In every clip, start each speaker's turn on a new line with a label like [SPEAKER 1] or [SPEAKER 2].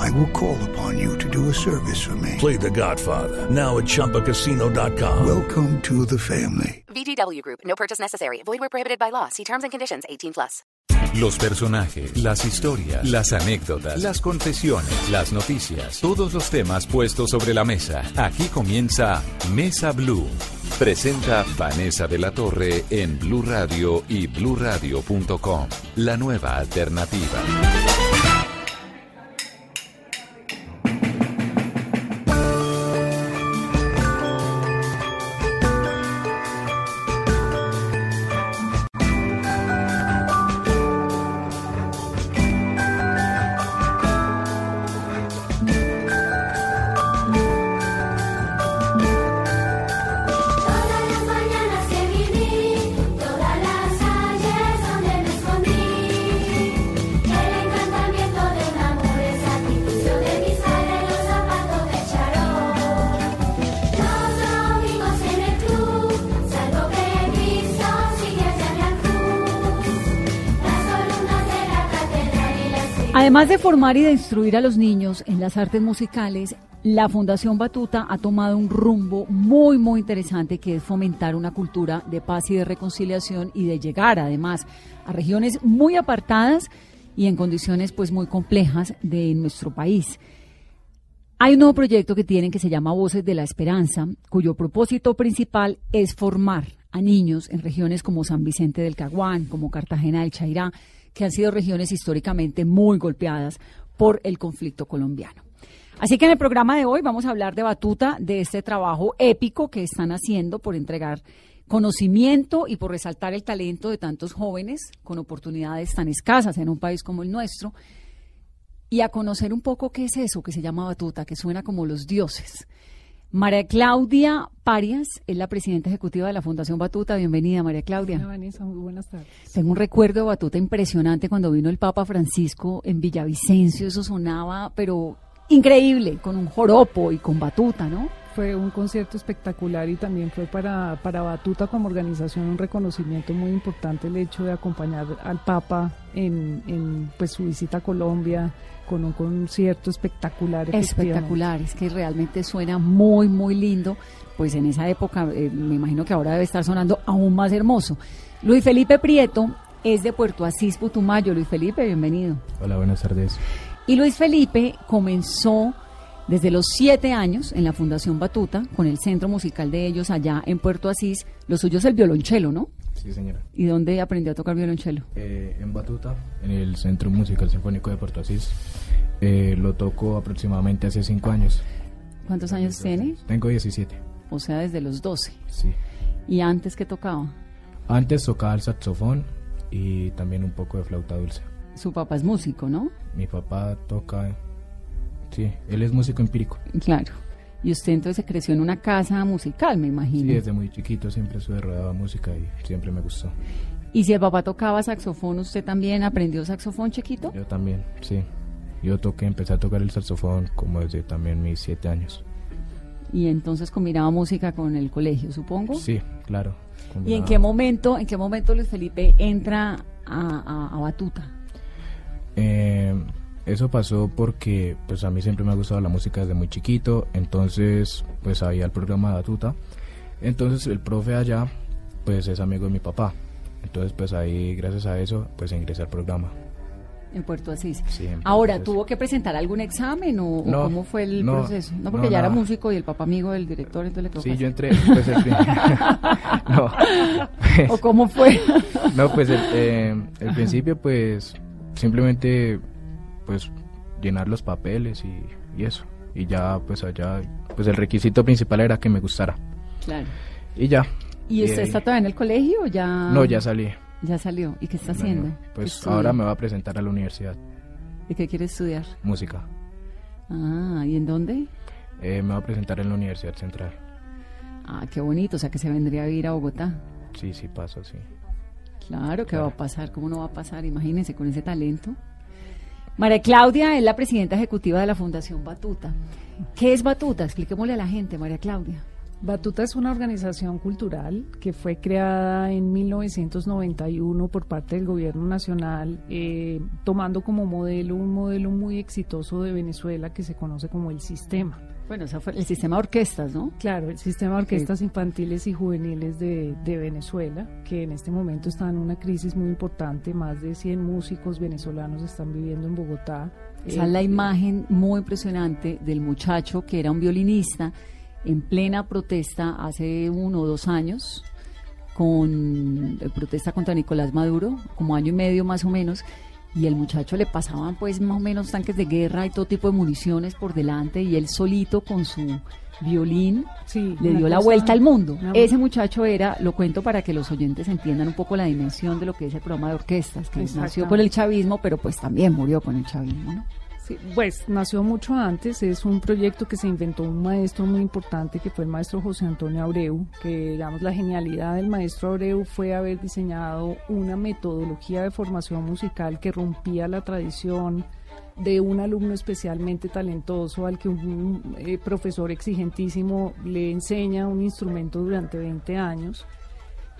[SPEAKER 1] I will call upon you to do a service for me.
[SPEAKER 2] Play The Godfather now at ChumbaCasino.com.
[SPEAKER 1] Welcome to the family.
[SPEAKER 3] VGW Group. No purchase necessary. Void where prohibited by law. See terms and conditions. 18 plus.
[SPEAKER 4] Los personajes, las historias, las anécdotas, las confesiones, las noticias, todos los temas puestos sobre la mesa. Aquí comienza Mesa Blue. Presenta Vanessa de la Torre en Blue Radio y bluradio.com. La nueva alternativa.
[SPEAKER 5] Además de formar y de instruir a los niños en las artes musicales, la Fundación Batuta ha tomado un rumbo muy, muy interesante que es fomentar una cultura de paz y de reconciliación y de llegar además a regiones muy apartadas y en condiciones pues muy complejas de nuestro país. Hay un nuevo proyecto que tienen que se llama Voces de la Esperanza, cuyo propósito principal es formar a niños en regiones como San Vicente del Caguán, como Cartagena del Chairá, que han sido regiones históricamente muy golpeadas por el conflicto colombiano. Así que en el programa de hoy vamos a hablar de Batuta, de este trabajo épico que están haciendo por entregar conocimiento y por resaltar el talento de tantos jóvenes con oportunidades tan escasas en un país como el nuestro y a conocer un poco qué es eso que se llama batuta, que suena como los dioses. María Claudia Parias es la presidenta ejecutiva de la Fundación Batuta. Bienvenida, María Claudia.
[SPEAKER 6] Hola, Vanessa, muy buenas tardes.
[SPEAKER 5] Tengo un recuerdo de Batuta impresionante cuando vino el Papa Francisco en Villavicencio. Eso sonaba, pero increíble, con un joropo y con batuta, ¿no?
[SPEAKER 6] Fue un concierto espectacular y también fue para, para Batuta como organización un reconocimiento muy importante el hecho de acompañar al Papa en, en pues, su visita a Colombia con un concierto espectacular.
[SPEAKER 5] Espectacular, es que realmente suena muy, muy lindo. Pues en esa época, eh, me imagino que ahora debe estar sonando aún más hermoso. Luis Felipe Prieto es de Puerto Asís, Putumayo. Luis Felipe, bienvenido.
[SPEAKER 7] Hola, buenas tardes.
[SPEAKER 5] Y Luis Felipe comenzó desde los siete años en la Fundación Batuta, con el centro musical de ellos allá en Puerto Asís. Lo suyo es el violonchelo, ¿no?
[SPEAKER 7] Sí, señora.
[SPEAKER 5] ¿Y dónde aprendió a tocar violonchelo?
[SPEAKER 7] Eh, en Batuta, en el Centro Musical Sinfónico de Puerto Asís. Eh, lo toco aproximadamente hace cinco años.
[SPEAKER 5] ¿Cuántos años tiene?
[SPEAKER 7] Tengo 17.
[SPEAKER 5] O sea, desde los 12.
[SPEAKER 7] Sí.
[SPEAKER 5] ¿Y antes qué tocaba?
[SPEAKER 7] Antes tocaba el saxofón y también un poco de flauta dulce.
[SPEAKER 5] Su papá es músico, ¿no?
[SPEAKER 7] Mi papá toca... Sí, él es músico empírico.
[SPEAKER 5] Claro. Y usted entonces se creció en una casa musical, me
[SPEAKER 7] Sí,
[SPEAKER 5] imagino.
[SPEAKER 7] desde muy chiquito siempre estuve rodeado de música y siempre me gustó.
[SPEAKER 5] Y si el papá tocaba saxofón, ¿usted también aprendió saxofón chiquito?
[SPEAKER 7] Yo también, sí. Yo toqué, empecé a tocar el saxofón como desde también mis siete años.
[SPEAKER 5] Y entonces combinaba música con el colegio, supongo.
[SPEAKER 7] Sí, claro.
[SPEAKER 5] ¿Y en qué momento, en qué momento Luis Felipe entra a, a- a Batuta?
[SPEAKER 7] Eh, eso pasó porque pues a mí siempre me ha gustado la música desde muy chiquito, entonces pues había el programa de Atuta. Entonces el profe allá pues es amigo de mi papá. Entonces pues ahí gracias a eso pues ingresé al programa.
[SPEAKER 5] En Puerto Asís.
[SPEAKER 7] Sí, en
[SPEAKER 5] Ahora,
[SPEAKER 7] Asís.
[SPEAKER 5] ¿tuvo que presentar algún examen o, cómo fue el
[SPEAKER 7] no,
[SPEAKER 5] proceso? No, porque
[SPEAKER 7] no,
[SPEAKER 5] ya era músico y el papá amigo del director, entonces le tocó.
[SPEAKER 7] Sí, yo entré pues el no,
[SPEAKER 5] ¿O cómo fue?
[SPEAKER 7] no, pues el, eh, el principio pues simplemente pues llenar los papeles y, y eso. Y ya pues allá pues el requisito principal era que me gustara.
[SPEAKER 5] claro.
[SPEAKER 7] Y ya.
[SPEAKER 5] ¿Y usted está todavía en el colegio o ya?
[SPEAKER 7] No, ya salí.
[SPEAKER 5] Ya salió. ¿Y qué está haciendo?
[SPEAKER 7] Bueno,
[SPEAKER 5] ¿Qué
[SPEAKER 7] pues ahora me va a presentar a la universidad,
[SPEAKER 5] ¿Y qué quiere estudiar?
[SPEAKER 7] música.
[SPEAKER 5] Ah, ¿y en dónde?
[SPEAKER 7] Eh, me va a presentar en la Universidad Central.
[SPEAKER 5] Ah, qué bonito, o sea que se vendría a vivir a Bogotá.
[SPEAKER 7] sí, sí pasa, sí.
[SPEAKER 5] Claro que va a pasar, ¿cómo no va a pasar? Imagínense con ese talento. María Claudia es la presidenta ejecutiva de la Fundación Batuta. ¿Qué es Batuta? Expliquémosle a la gente, María Claudia.
[SPEAKER 6] Batuta es una organización cultural que fue creada en 1991 por parte del gobierno nacional, eh, tomando como modelo un modelo muy exitoso de Venezuela que se conoce como el sistema.
[SPEAKER 5] Bueno, ese fue el sistema de orquestas, ¿no?
[SPEAKER 6] Claro, el sistema de orquestas infantiles y juveniles de, de Venezuela, que en este momento está en una crisis muy importante. Más de 100 músicos venezolanos están viviendo en Bogotá.
[SPEAKER 5] Esa es
[SPEAKER 6] Eh,
[SPEAKER 5] la imagen muy impresionante del muchacho que era un violinista en plena protesta hace uno o dos años, con eh, protesta contra Nicolás Maduro, como año y medio más o menos, y el muchacho le pasaban pues más o menos tanques de guerra y todo tipo de municiones por delante, y él solito con su violín
[SPEAKER 6] Sí,
[SPEAKER 5] le dio la vuelta al mundo. Ese muchacho era, lo cuento para que los oyentes entiendan un poco la dimensión de lo que es el programa de orquestas, que nació con el chavismo, pero pues también murió con el chavismo, ¿no?
[SPEAKER 6] Pues nació mucho antes, es un proyecto que se inventó un maestro muy importante que fue el maestro José Antonio Abreu, que digamos la genialidad del maestro Abreu fue haber diseñado una metodología de formación musical que rompía la tradición de un alumno especialmente talentoso al que un eh, profesor exigentísimo le enseña un instrumento durante 20 años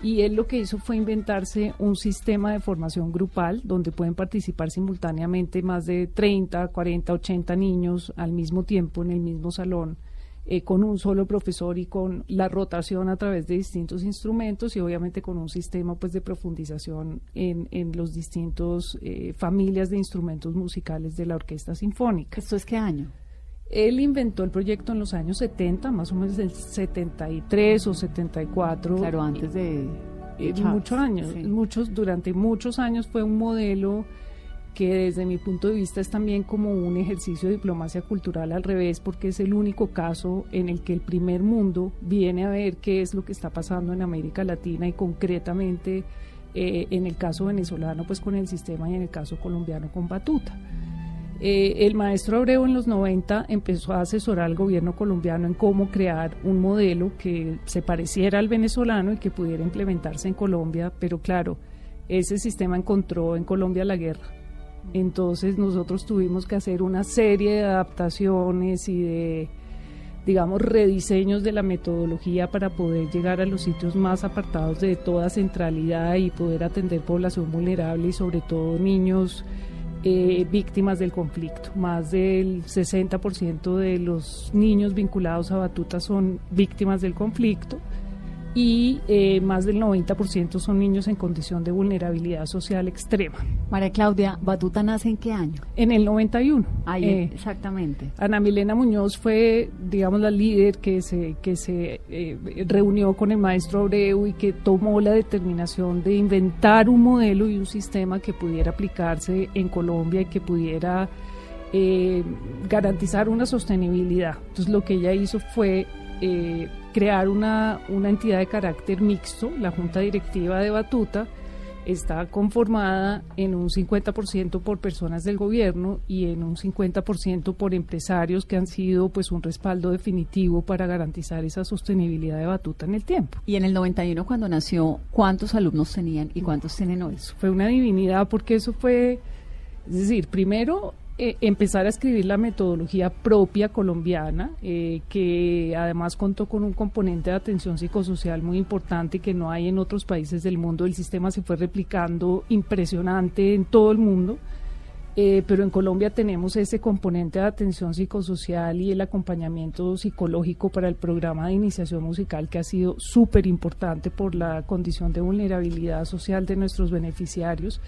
[SPEAKER 6] y él lo que hizo fue inventarse un sistema de formación grupal donde pueden participar simultáneamente más de 30, 40, 80 niños al mismo tiempo en el mismo salón, eh, con un solo profesor y con la rotación a través de distintos instrumentos y obviamente con un sistema pues de profundización en, en los distintos eh, familias de instrumentos musicales de la orquesta sinfónica.
[SPEAKER 5] ¿Esto es qué año?
[SPEAKER 6] Él inventó el proyecto en los años 70, más o menos del 73 o 74.
[SPEAKER 5] Claro, antes de... de
[SPEAKER 6] Eh, muchos años,
[SPEAKER 5] sí.
[SPEAKER 6] muchos, durante muchos años fue un modelo que desde mi punto de vista es también como un ejercicio de diplomacia cultural al revés, porque es el único caso en el que el primer mundo viene a ver qué es lo que está pasando en América Latina y concretamente eh, en el caso venezolano pues con el sistema y en el caso colombiano con Batuta. Eh, el maestro Abreu en los 90 empezó a asesorar al gobierno colombiano en cómo crear un modelo que se pareciera al venezolano y que pudiera implementarse en Colombia, pero claro, ese sistema encontró en Colombia la guerra. Entonces nosotros tuvimos que hacer una serie de adaptaciones y de, digamos, rediseños de la metodología para poder llegar a los sitios más apartados de toda centralidad y poder atender población vulnerable y sobre todo niños eh, víctimas del conflicto. Más del 60% de los niños vinculados a Batuta son víctimas del conflicto y eh, más del 90% son niños en condición de vulnerabilidad social extrema.
[SPEAKER 5] María Claudia, ¿Batuta nace en qué año?
[SPEAKER 6] En el 91.
[SPEAKER 5] Ahí,
[SPEAKER 6] eh,
[SPEAKER 5] exactamente.
[SPEAKER 6] Ana Milena Muñoz fue, digamos, la líder que se, que se eh, reunió con el maestro Abreu y que tomó la determinación de inventar un modelo y un sistema que pudiera aplicarse en Colombia y que pudiera eh, garantizar una sostenibilidad. Entonces lo que ella hizo fue eh, crear una, una entidad de carácter mixto, la Junta Directiva de Batuta, está conformada en un 50% por personas del gobierno y en un 50% por empresarios que han sido pues un respaldo definitivo para garantizar esa sostenibilidad de Batuta en el tiempo.
[SPEAKER 5] Y en el 91, cuando nació, ¿cuántos alumnos tenían y cuántos tienen hoy?
[SPEAKER 6] Fue una divinidad porque eso fue, es decir, primero eh, empezar a escribir la metodología propia colombiana, eh, que además contó con un componente de atención psicosocial muy importante que no hay en otros países del mundo. El sistema se fue replicando impresionante en todo el mundo. Eh, pero en Colombia tenemos ese componente de atención psicosocial y el acompañamiento psicológico para el programa de iniciación musical que ha sido súper importante por la condición de vulnerabilidad social de nuestros beneficiarios.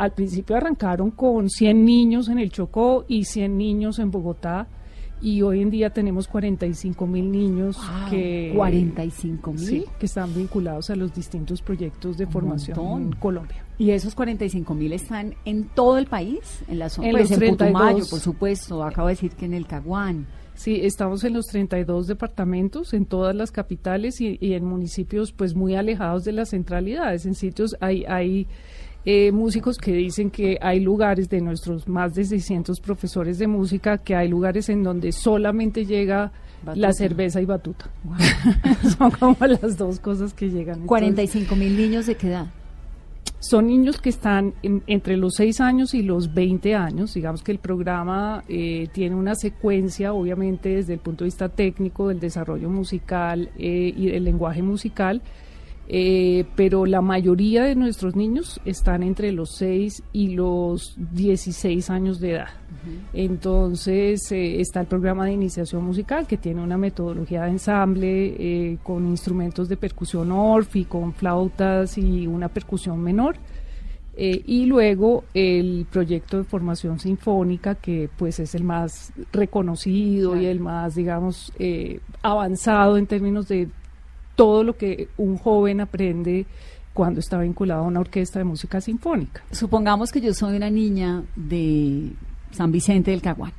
[SPEAKER 6] Al principio arrancaron con 100 niños en el Chocó y 100 niños en Bogotá y hoy en día tenemos 45 mil niños que
[SPEAKER 5] 45 mil.
[SPEAKER 6] sí, que están vinculados a los distintos proyectos de formación
[SPEAKER 5] montón.
[SPEAKER 6] en Colombia.
[SPEAKER 5] ¿Y esos 45 mil están en todo el país? En la zona,
[SPEAKER 6] En
[SPEAKER 5] pues
[SPEAKER 6] los
[SPEAKER 5] en Putumayo,
[SPEAKER 6] 32.
[SPEAKER 5] por supuesto. Acabo de decir que en el Caguán.
[SPEAKER 6] Sí, estamos en los 32 departamentos, en todas las capitales y, y en municipios pues muy alejados de las centralidades. En sitios hay, hay eh, músicos que dicen que hay lugares de nuestros más de 600 profesores de música, que hay lugares en donde solamente llega
[SPEAKER 5] Batuta.
[SPEAKER 6] la cerveza y batuta. Son como las dos cosas que llegan. Entonces,
[SPEAKER 5] 45 mil niños de qué edad.
[SPEAKER 6] son niños que están en- entre los 6 años y los 20 años. Digamos que el programa eh, tiene una secuencia, obviamente, desde el punto de vista técnico, del desarrollo musical eh, y del lenguaje musical. Eh, pero la mayoría de nuestros niños están entre los 6 y los 16 años de edad. Entonces eh, está el programa de iniciación musical que tiene una metodología de ensamble eh, con instrumentos de percusión orfi, con flautas y una percusión menor. Eh, y luego el proyecto de formación sinfónica que pues es el más reconocido y el más digamos eh, avanzado en términos de todo lo que un joven aprende cuando está vinculado a una orquesta de música sinfónica.
[SPEAKER 5] Supongamos que yo soy una niña de San Vicente del Caguán.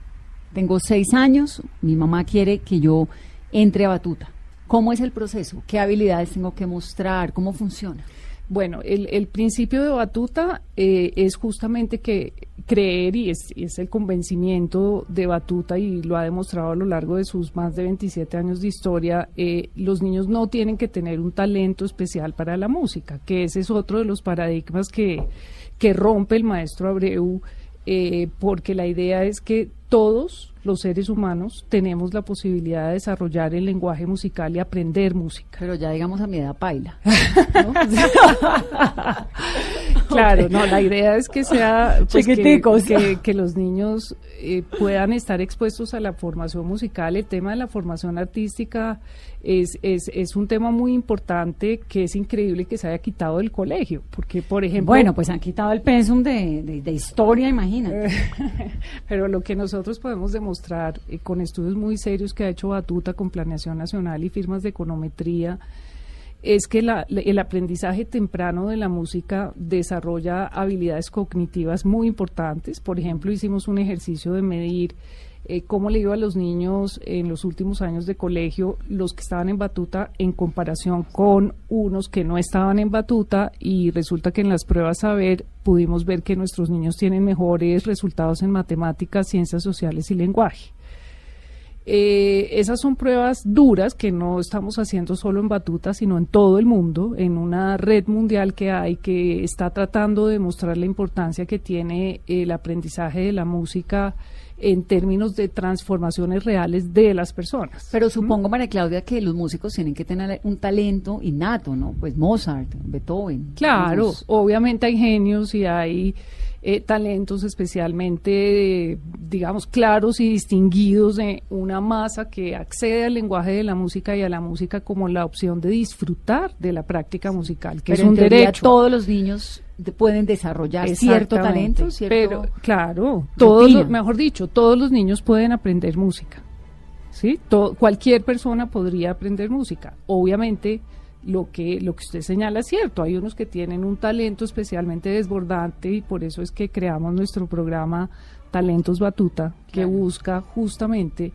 [SPEAKER 5] Tengo seis años, mi mamá quiere que yo entre a batuta. ¿Cómo es el proceso? ¿Qué habilidades tengo que mostrar? ¿Cómo funciona?
[SPEAKER 6] Bueno, el, el principio de Batuta eh, es justamente que creer y es, es el convencimiento de Batuta y lo ha demostrado a lo largo de sus más de 27 años de historia, eh, los niños no tienen que tener un talento especial para la música, que ese es otro de los paradigmas que, que rompe el maestro Abreu, eh, porque la idea es que todos los seres humanos tenemos la posibilidad de desarrollar el lenguaje musical y aprender música.
[SPEAKER 5] Pero ya digamos a mi edad paila.
[SPEAKER 6] Claro, no, la idea es que sea pues, que,
[SPEAKER 5] Chiquiticos.
[SPEAKER 6] que- que los niños eh, puedan estar expuestos a la formación musical. El tema de la formación artística es, es, es un tema muy importante que es increíble que se haya quitado del colegio, porque por ejemplo...
[SPEAKER 5] Bueno, pues han quitado el pensum de, de- de historia, imagínate.
[SPEAKER 6] Pero lo que nosotros podemos demostrar eh, con estudios muy serios que ha hecho Batuta con Planeación Nacional y firmas de econometría es que la- el aprendizaje temprano de la música desarrolla habilidades cognitivas muy importantes. Por ejemplo, hicimos un ejercicio de medir eh, cómo le iba a los niños en los últimos años de colegio, los que estaban en batuta en comparación con unos que no estaban en batuta y resulta que en las pruebas saber pudimos ver que nuestros niños tienen mejores resultados en matemáticas, ciencias sociales y lenguaje. Eh, esas son pruebas duras que no estamos haciendo solo en Batuta, sino en todo el mundo, en una red mundial que hay que está tratando de mostrar la importancia que tiene el aprendizaje de la música en términos de transformaciones reales de las personas.
[SPEAKER 5] Pero supongo, María Claudia, que los músicos tienen que tener un talento innato, ¿no? Pues Mozart, Beethoven.
[SPEAKER 6] Claro, obviamente hay genios y hay eh, talentos especialmente, eh, digamos, claros y distinguidos de una masa que accede al lenguaje de la música y a la música como la opción de disfrutar de la práctica musical, que
[SPEAKER 5] Pero
[SPEAKER 6] es un derecho.
[SPEAKER 5] todos los niños pueden desarrollar cierto talento, cierto...
[SPEAKER 6] Pero, claro, todos los- mejor dicho, todos los niños pueden aprender música. ¿sí? To- cualquier persona podría aprender música. Obviamente, lo que, lo que usted señala es cierto. Hay unos que tienen un talento especialmente desbordante y por eso es que creamos nuestro programa Talentos Batuta, que
[SPEAKER 5] Claro.
[SPEAKER 6] busca justamente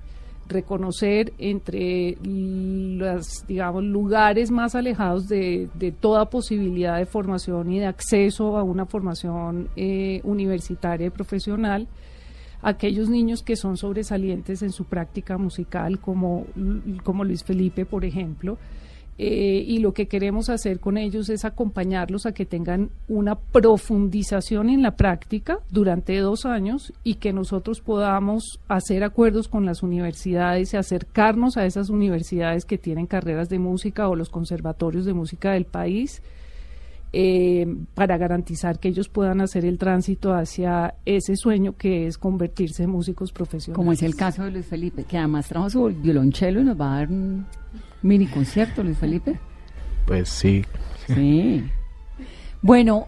[SPEAKER 6] reconocer entre los, digamos, lugares más alejados de, de toda posibilidad de formación y de acceso a una formación eh, universitaria y profesional, aquellos niños que son sobresalientes en su práctica musical, como, como Luis Felipe, por ejemplo, eh, y lo que queremos hacer con ellos es acompañarlos a que tengan una profundización en la práctica durante dos años y que nosotros podamos hacer acuerdos con las universidades y acercarnos a esas universidades que tienen carreras de música o los conservatorios de música del país eh, para garantizar que ellos puedan hacer el tránsito hacia ese sueño que es convertirse en músicos profesionales.
[SPEAKER 5] Como es el caso de Luis Felipe, que además trajo su violonchelo y nos va a dar un mini concierto, Luis Felipe.
[SPEAKER 7] Pues sí.
[SPEAKER 5] Sí. Bueno,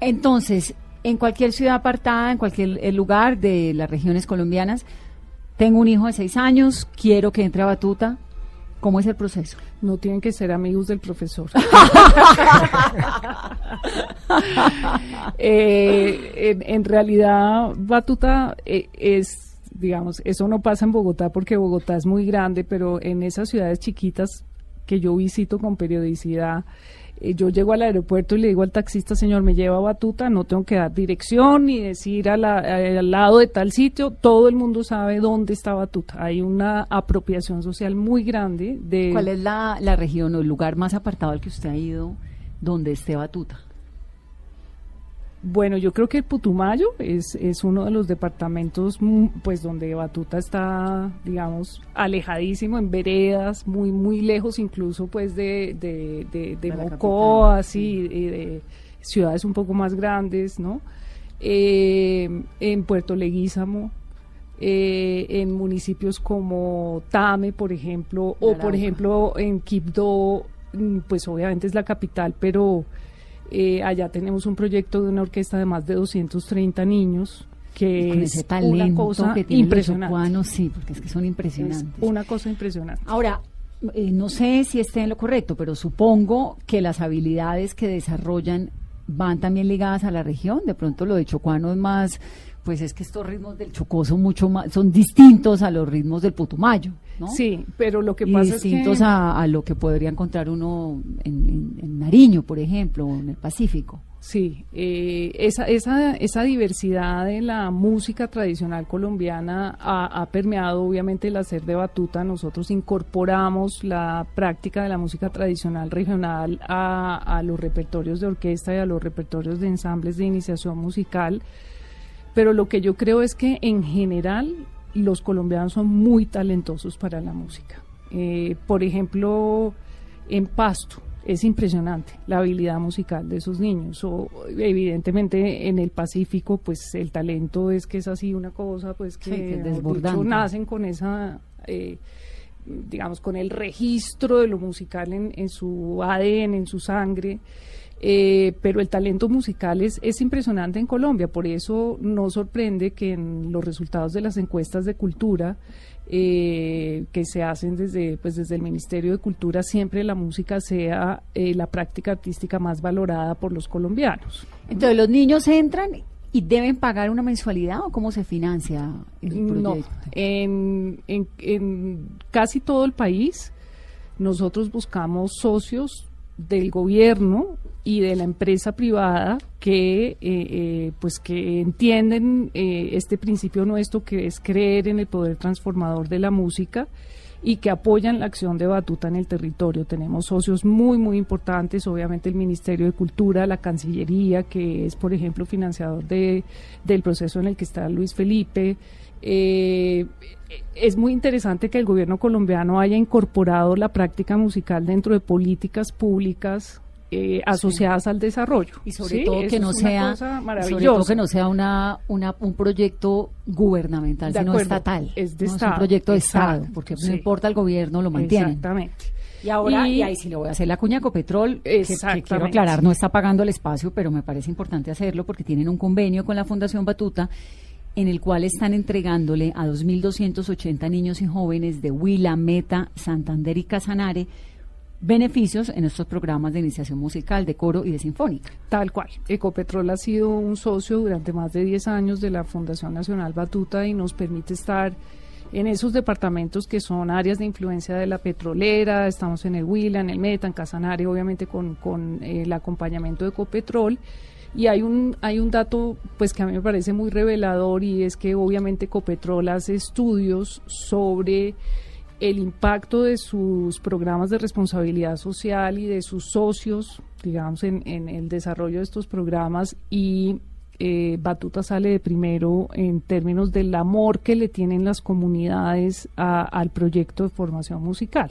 [SPEAKER 5] entonces, en cualquier ciudad apartada, en cualquier eh, lugar de las regiones colombianas, tengo un hijo de seis años, quiero que entre a batuta. ¿Cómo es el proceso?
[SPEAKER 6] No tienen que ser amigos del profesor. Eh, en, en realidad, Batuta eh, es, digamos, eso no pasa en Bogotá porque Bogotá es muy grande, pero en esas ciudades chiquitas que yo visito con periodicidad, eh, yo llego al aeropuerto y le digo al taxista, señor, me lleva a Batuta, no tengo que dar dirección ni decir a la- eh, al lado de tal sitio, todo el mundo sabe dónde está Batuta. Hay una apropiación social muy grande de...
[SPEAKER 5] ¿Cuál es la, la región o el lugar más apartado al que usted ha ido donde esté Batuta?
[SPEAKER 6] Bueno, yo creo que el Putumayo es, es uno de los departamentos mm, pues donde Batuta está, digamos, alejadísimo en veredas, muy muy lejos incluso pues de, de, de, de
[SPEAKER 5] De
[SPEAKER 6] Mocoa, de ciudades un poco más grandes, ¿no? Eh, en Puerto Leguízamo, eh, en municipios como Tame, por ejemplo, o por ejemplo en Quibdó, mm, pues obviamente es la capital, pero eh, allá tenemos un proyecto de una orquesta de más de 230 niños que
[SPEAKER 5] Con
[SPEAKER 6] es una cosa
[SPEAKER 5] que tienen los
[SPEAKER 6] impresionante.
[SPEAKER 5] chocuanos, sí, porque es que son
[SPEAKER 6] Es
[SPEAKER 5] impresionantes.
[SPEAKER 6] una cosa impresionante.
[SPEAKER 5] Ahora, eh, no sé si esté en lo correcto, pero supongo que las habilidades que desarrollan van también ligadas a la región. De pronto lo de Chocuano es más, pues es que estos ritmos del Chocó son mucho más, son distintos a los ritmos del Putumayo, ¿no?
[SPEAKER 6] Sí, pero lo que
[SPEAKER 5] y
[SPEAKER 6] pasa es
[SPEAKER 5] distintos
[SPEAKER 6] que
[SPEAKER 5] a, a lo que podría encontrar uno en, en- en Nariño, por ejemplo, o en el Pacífico.
[SPEAKER 6] Sí, eh, esa, esa, esa diversidad de la música tradicional colombiana ha, ha permeado obviamente el hacer de batuta. Nosotros incorporamos la práctica de la música tradicional regional a, a los repertorios de orquesta y a los repertorios de ensambles de iniciación musical. Pero lo que yo creo es que en general los colombianos son muy talentosos para la música. Eh, por ejemplo, en Pasto es impresionante la habilidad musical de esos niños. O evidentemente en el Pacífico, pues el talento es que es así una cosa, pues que,
[SPEAKER 5] Sí, que es
[SPEAKER 6] mejor dicho,
[SPEAKER 5] desbordante.
[SPEAKER 6] nacen con esa eh, digamos, con el registro de lo musical en, en su ADN, en su sangre. Eh, pero el talento musical es, es impresionante en Colombia, por eso no sorprende que en los resultados de las encuestas de cultura eh, que se hacen desde, pues desde el Ministerio de Cultura siempre la música sea eh, la práctica artística más valorada por los colombianos.
[SPEAKER 5] Entonces los niños entran y deben pagar una mensualidad o cómo se financia el
[SPEAKER 6] No,
[SPEAKER 5] proyecto.
[SPEAKER 6] en, en, en casi todo el país nosotros buscamos socios del gobierno y de la empresa privada que eh, eh, pues que entienden eh, este principio nuestro que es creer en el poder transformador de la música y que apoyan la acción de Batuta en el territorio. Tenemos socios muy, muy importantes, obviamente el Ministerio de Cultura, la Cancillería, que es, por ejemplo, financiador de, del proceso en el que está Luis Felipe. Eh, es muy interesante que el gobierno colombiano haya incorporado la práctica musical dentro de políticas públicas eh, asociadas al desarrollo.
[SPEAKER 5] Y sobre
[SPEAKER 6] ¿sí?
[SPEAKER 5] todo que no sea, sobre todo que no sea una, una, un proyecto gubernamental,
[SPEAKER 6] De
[SPEAKER 5] sino
[SPEAKER 6] acuerdo,
[SPEAKER 5] estatal.
[SPEAKER 6] es de
[SPEAKER 5] ¿no?
[SPEAKER 6] Estado,
[SPEAKER 5] un proyecto de Estado, porque
[SPEAKER 6] sí.
[SPEAKER 5] no importa el gobierno, lo mantienen.
[SPEAKER 6] Exactamente.
[SPEAKER 5] Y ahora, y,
[SPEAKER 6] Y-
[SPEAKER 5] ahí sí le voy a hacer la cuña a Copetrol, que- quiero aclarar, no está pagando el espacio, pero me parece importante hacerlo porque tienen un convenio con la Fundación Batuta en el cual están entregándole a 2.280 niños y jóvenes de Huila, Meta, Santander y Casanare beneficios en estos programas de iniciación musical, de coro y de sinfónica.
[SPEAKER 6] Tal cual. Ecopetrol ha sido un socio durante más de 10 años de la Fundación Nacional Batuta y nos permite estar en esos departamentos que son áreas de influencia de la petrolera. Estamos en el Huila, en el Meta, en Casanare, obviamente con, con eh, el acompañamiento de Ecopetrol. Y hay un, hay un dato pues que a mí me parece muy revelador y es que obviamente Ecopetrol hace estudios sobre el impacto de sus programas de responsabilidad social y de sus socios, digamos, en, en el desarrollo de estos programas y eh, Batuta sale de primero en términos del amor que le tienen las comunidades al proyecto de formación musical.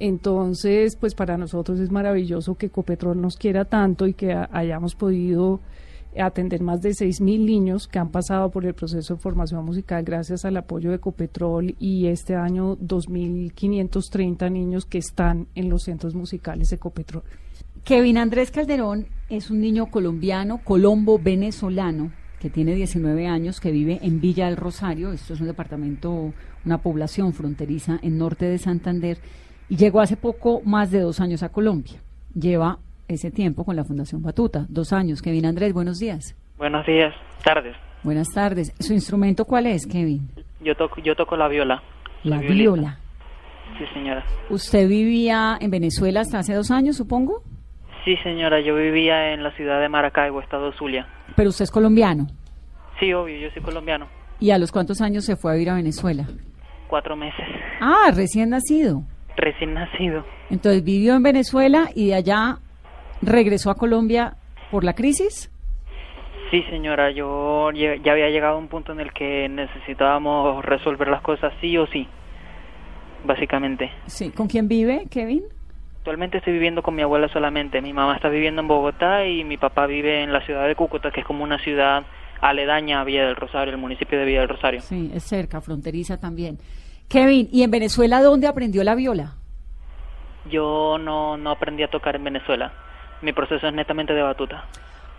[SPEAKER 6] Entonces, pues para nosotros es maravilloso que Ecopetrol nos quiera tanto y que ha- hayamos podido atender más de 6.000 niños que han pasado por el proceso de formación musical gracias al apoyo de Ecopetrol y este año 2.530 niños que están en los centros musicales Ecopetrol.
[SPEAKER 5] Kevin Andrés Calderón es un niño colombiano, colombo venezolano, que tiene 19 años, que vive en Villa del Rosario. Esto es un departamento, una población fronteriza en norte de Santander. Y llegó hace poco más de dos años a Colombia. Lleva ese tiempo con la Fundación Batuta. Dos años. Kevin Andrés, buenos días.
[SPEAKER 8] Buenos días, tardes.
[SPEAKER 5] Buenas tardes. ¿Su instrumento cuál es, Kevin?
[SPEAKER 8] Yo toco, yo toco la viola.
[SPEAKER 5] La
[SPEAKER 8] violista.
[SPEAKER 5] viola.
[SPEAKER 8] Sí, señora.
[SPEAKER 5] ¿Usted vivía en Venezuela hasta hace dos años, supongo?
[SPEAKER 8] Sí, señora, yo vivía en la ciudad de Maracaibo, estado Zulia.
[SPEAKER 5] Pero usted es colombiano.
[SPEAKER 8] Sí, obvio, yo soy colombiano.
[SPEAKER 5] ¿Y a los cuántos años se fue a vivir a Venezuela?
[SPEAKER 8] Cuatro meses.
[SPEAKER 5] Ah, recién nacido.
[SPEAKER 8] Recién nacido.
[SPEAKER 5] Entonces vivió en Venezuela y de allá regresó a Colombia por la crisis.
[SPEAKER 8] Sí, señora, yo ya había llegado a un punto en el que necesitábamos resolver las cosas sí o sí, básicamente.
[SPEAKER 5] Sí. ¿Con quién vive, Kevin?
[SPEAKER 8] Actualmente estoy viviendo con mi abuela solamente. Mi mamá está viviendo en Bogotá y mi papá vive en la ciudad de Cúcuta, que es como una ciudad aledaña a Villa del Rosario, el municipio de Villa del Rosario.
[SPEAKER 5] Sí, es cerca, fronteriza también. Kevin, ¿y en Venezuela dónde aprendió la viola?
[SPEAKER 8] Yo no, no aprendí a tocar en Venezuela. Mi proceso es netamente de batuta.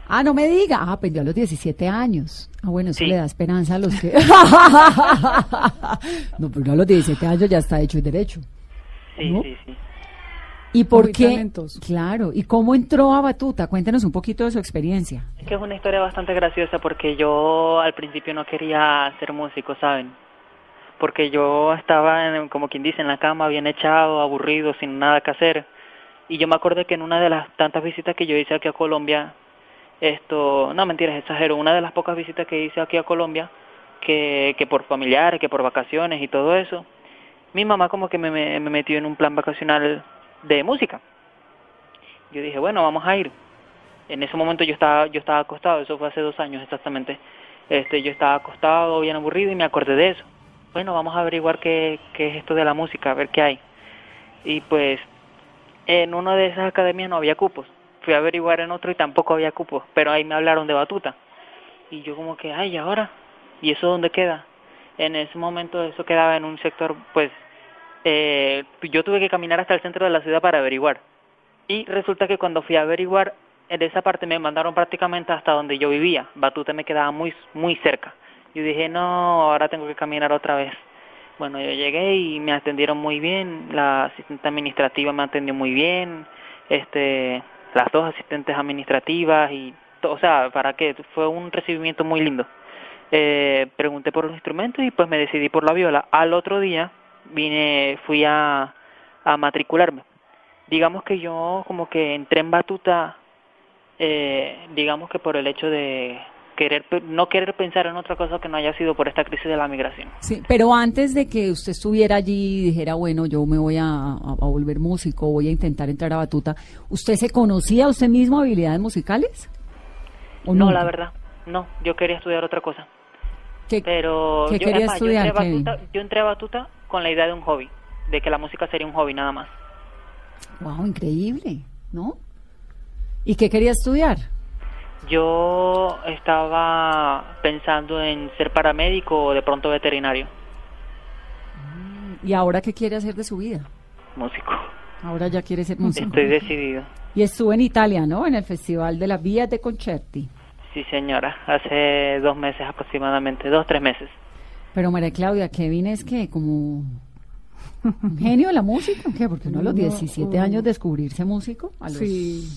[SPEAKER 5] Ah, no me diga. Ah, aprendió a los 17 años. Ah, bueno, eso
[SPEAKER 8] Sí.
[SPEAKER 5] le da esperanza a los que... no, pero a los 17 años ya está hecho y derecho.
[SPEAKER 8] Sí,
[SPEAKER 5] ¿No?
[SPEAKER 8] sí, sí.
[SPEAKER 5] ¿Y por
[SPEAKER 6] Muy
[SPEAKER 5] qué?
[SPEAKER 6] talentoso.
[SPEAKER 5] Claro. ¿Y cómo entró a Batuta? Cuéntenos un poquito de su experiencia.
[SPEAKER 8] Es que es una historia bastante graciosa porque yo al principio no quería ser músico, ¿saben? Porque yo estaba, en- como quien dice, en la cama, bien echado, aburrido, sin nada que hacer. Y yo me acuerdo que en una de las tantas visitas que yo hice aquí a Colombia, esto, no mentiras, exagero, una de las pocas visitas que hice aquí a Colombia, que, por familiares, que por vacaciones y todo eso, mi mamá como que me metió en un plan vacacional de música. Yo dije, bueno, vamos a ir. En ese momento yo estaba, yo estaba acostado, eso fue hace dos años exactamente. Este, yo estaba acostado, bien aburrido y me acordé de eso. Bueno, vamos a averiguar qué, es esto de la música, a ver qué hay. Y pues en una de esas academias no había cupos. Fui a averiguar en otro y tampoco había cupos, pero ahí me hablaron de batuta. Y yo como que, ay, ¿y ahora? ¿Y eso dónde queda? En ese momento eso quedaba en un sector, pues, eh, yo tuve que caminar hasta el centro de la ciudad para averiguar. Y resulta que cuando fui a averiguar, en esa parte me mandaron prácticamente hasta donde yo vivía. Batuta me quedaba muy, muy cerca. Yo dije, no, ahora tengo que caminar otra vez. Bueno, yo llegué y me atendieron muy bien. La asistente administrativa me atendió muy bien. Este, las dos asistentes administrativas y, o sea, para qué, fue un recibimiento muy lindo. Eh, pregunté por los instrumentos y pues me decidí por la viola. Al otro día vine, fui a, a matricularme. Digamos que yo como que entré en batuta, eh, digamos que por el hecho de querer no querer pensar en otra cosa que no haya sido por esta crisis de la migración.
[SPEAKER 5] Sí, pero antes de que usted estuviera allí y dijera, bueno, yo me voy a, a- a volver músico, voy a intentar entrar a Batuta, ¿usted se conocía usted mismo habilidades musicales? ¿O
[SPEAKER 8] No,
[SPEAKER 5] nunca?
[SPEAKER 8] la verdad, no, yo quería estudiar otra cosa.
[SPEAKER 5] ¿Qué-
[SPEAKER 8] Pero
[SPEAKER 5] qué
[SPEAKER 8] yo,
[SPEAKER 5] quería estudiar,
[SPEAKER 8] yo, entré batuta, yo entré a batuta con la idea de un hobby, de que la música sería un hobby nada más.
[SPEAKER 5] Wow, increíble, ¿no? ¿Y qué quería estudiar?
[SPEAKER 8] Yo estaba pensando en ser paramédico o de pronto veterinario,
[SPEAKER 5] ¿Y ahora qué quiere hacer de su vida?
[SPEAKER 8] músico.
[SPEAKER 5] Ahora ya quiere ser músico.
[SPEAKER 8] Estoy decidido.
[SPEAKER 5] Y estuvo en Italia, ¿no? En el Festival de la Vía de Concerti.
[SPEAKER 8] Sí, señora, hace dos meses aproximadamente, dos, tres meses.
[SPEAKER 5] Pero María Claudia, Kevin es que como un genio de la música, ¿o qué? Porque uno a los
[SPEAKER 6] No,
[SPEAKER 5] 17
[SPEAKER 6] um,
[SPEAKER 5] años descubrirse músico, a los,
[SPEAKER 6] Sí,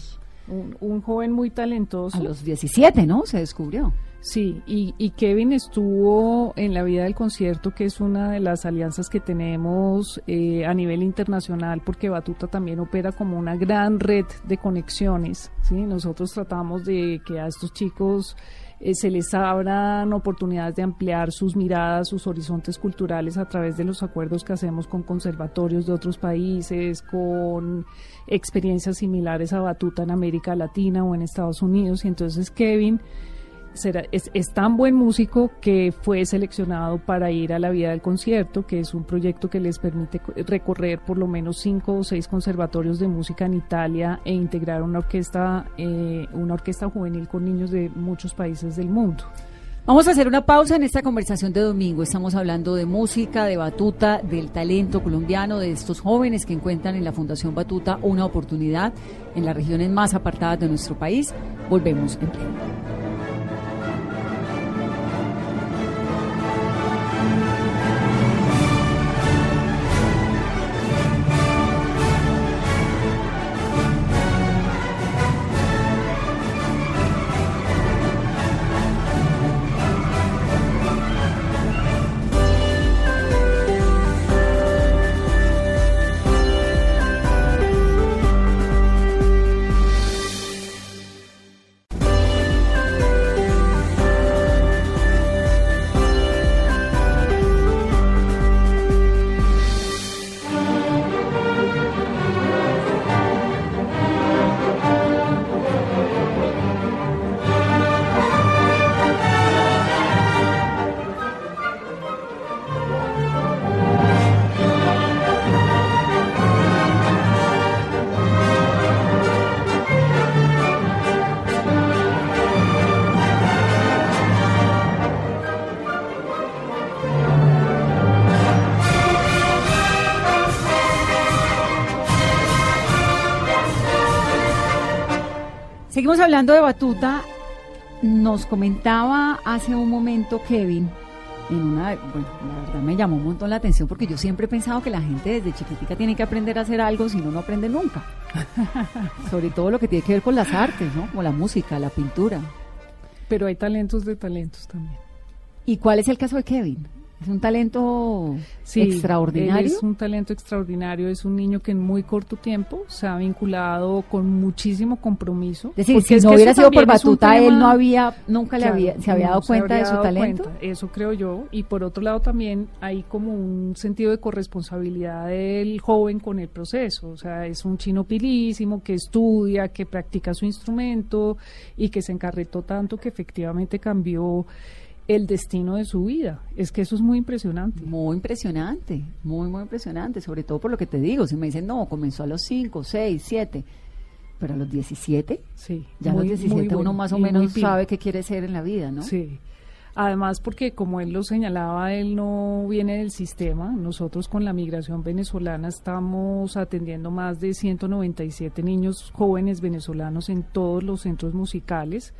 [SPEAKER 6] un, un joven muy talentoso.
[SPEAKER 5] a los 17, ¿no? Se descubrió.
[SPEAKER 6] Sí, y, y Kevin estuvo en la vida del concierto, que es una de las alianzas que tenemos eh, a nivel internacional, porque Batuta también opera como una gran red de conexiones. ¿sí? Nosotros tratamos de que a estos chicos eh, se les abran oportunidades de ampliar sus miradas, sus horizontes culturales a través de los acuerdos que hacemos con conservatorios de otros países, con experiencias similares a Batuta en América Latina o en Estados Unidos. Y entonces Kevin será, es, tan buen músico que fue seleccionado para ir a la Vía del Concierto, que es un proyecto que les permite co- recorrer por lo menos cinco o seis conservatorios de música en Italia e integrar una orquesta, eh, una orquesta juvenil con niños de muchos países del mundo.
[SPEAKER 5] Vamos a hacer una pausa en esta conversación de domingo. Estamos hablando de música, de Batuta, del talento colombiano, de estos jóvenes que encuentran en la Fundación Batuta una oportunidad en las regiones más apartadas de nuestro país. Volvemos en breve. Hablando de batuta. Nos comentaba hace un momento Kevin, en una, bueno, la verdad me llamó un montón la atención porque yo siempre he pensado que la gente desde chiquitica tiene que aprender a hacer algo, si no, no aprende nunca. Sobre todo lo que tiene que ver con las artes, ¿no? Como la música, la pintura.
[SPEAKER 6] Pero hay talentos de talentos también.
[SPEAKER 5] ¿Y cuál es el caso de Kevin? ¿Es un talento
[SPEAKER 6] Sí,
[SPEAKER 5] extraordinario?
[SPEAKER 6] es un talento extraordinario, es un niño que en muy corto tiempo se ha vinculado con muchísimo compromiso.
[SPEAKER 5] Es decir, si
[SPEAKER 6] es
[SPEAKER 5] no hubiera sido por batuta, él no había, nunca le había, se había
[SPEAKER 6] no
[SPEAKER 5] dado cuenta de su talento.
[SPEAKER 6] cuenta, Eso creo yo. Y por otro lado también hay como un sentido de corresponsabilidad del joven con el proceso. O sea, es un chino pilísimo que estudia, que practica su instrumento y que se encarretó tanto que efectivamente cambió el destino de su vida. Es que eso es muy impresionante.
[SPEAKER 5] Muy impresionante, muy, muy impresionante, sobre todo por lo que te digo. Si me dicen, no, comenzó a los 5, 6, 7, pero a los 17,
[SPEAKER 6] Sí,
[SPEAKER 5] ya a los
[SPEAKER 6] muy
[SPEAKER 5] 17 uno más o menos sabe qué quiere ser en la vida, ¿no?
[SPEAKER 6] Sí. Además, porque como él lo señalaba, él no viene del sistema. Nosotros con la migración venezolana estamos atendiendo más de 197 niños jóvenes venezolanos en todos los centros musicales